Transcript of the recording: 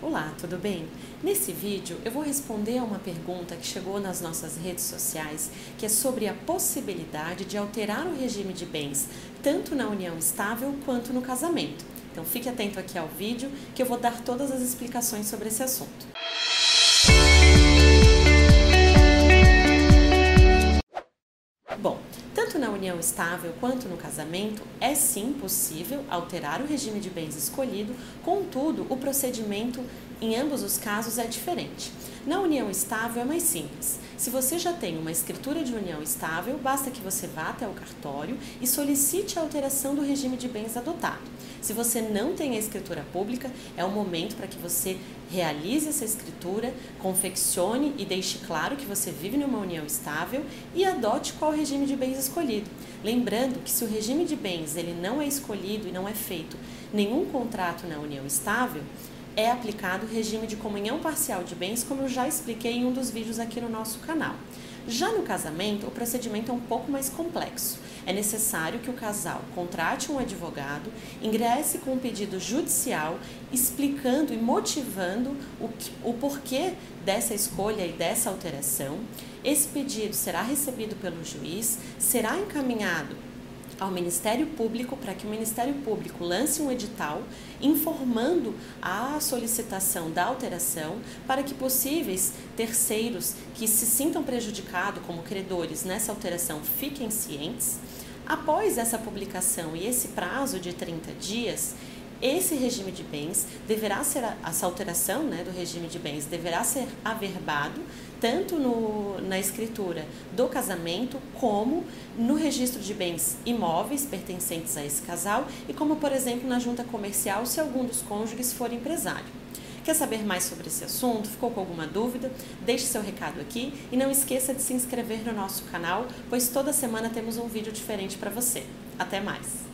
Olá, tudo bem? Nesse vídeo eu vou responder a uma pergunta que chegou nas nossas redes sociais, que é sobre a possibilidade de alterar o regime de bens, tanto na união estável quanto no casamento. Então fique atento aqui ao vídeo que eu vou dar todas as explicações sobre esse assunto. Tanto na união estável quanto no casamento, é sim possível alterar o regime de bens escolhido, contudo, o procedimento em ambos os casos é diferente. Na união estável é mais simples. Se você já tem uma escritura de união estável, basta que você vá até o cartório e solicite a alteração do regime de bens adotado. Se você não tem a escritura pública, é o momento para que você realize essa escritura, confeccione e deixe claro que você vive numa união estável e adote qual regime de bens escolhido. Lembrando que se o regime de bens ele não é escolhido e não é feito nenhum contrato na união estável, é aplicado o regime de comunhão parcial de bens, como eu já expliquei em um dos vídeos aqui no nosso canal. Já no casamento, o procedimento é um pouco mais complexo. É necessário que o casal contrate um advogado, ingresse com um pedido judicial explicando e motivando o, que, o porquê dessa escolha e dessa alteração. Esse pedido será recebido pelo juiz, será encaminhado ao Ministério Público para que o Ministério Público lance um edital informando a solicitação da alteração para que possíveis terceiros que se sintam prejudicados como credores nessa alteração fiquem cientes. Após essa publicação e esse prazo de 30 dias, esse regime de bens deverá ser, essa alteração né, do regime de bens deverá ser averbado tanto no, na escritura do casamento como no registro de bens imóveis pertencentes a esse casal e como, por exemplo, na junta comercial se algum dos cônjuges for empresário. Quer saber mais sobre esse assunto? Ficou com alguma dúvida? Deixe seu recado aqui e não esqueça de se inscrever no nosso canal, pois toda semana temos um vídeo diferente para você. Até mais!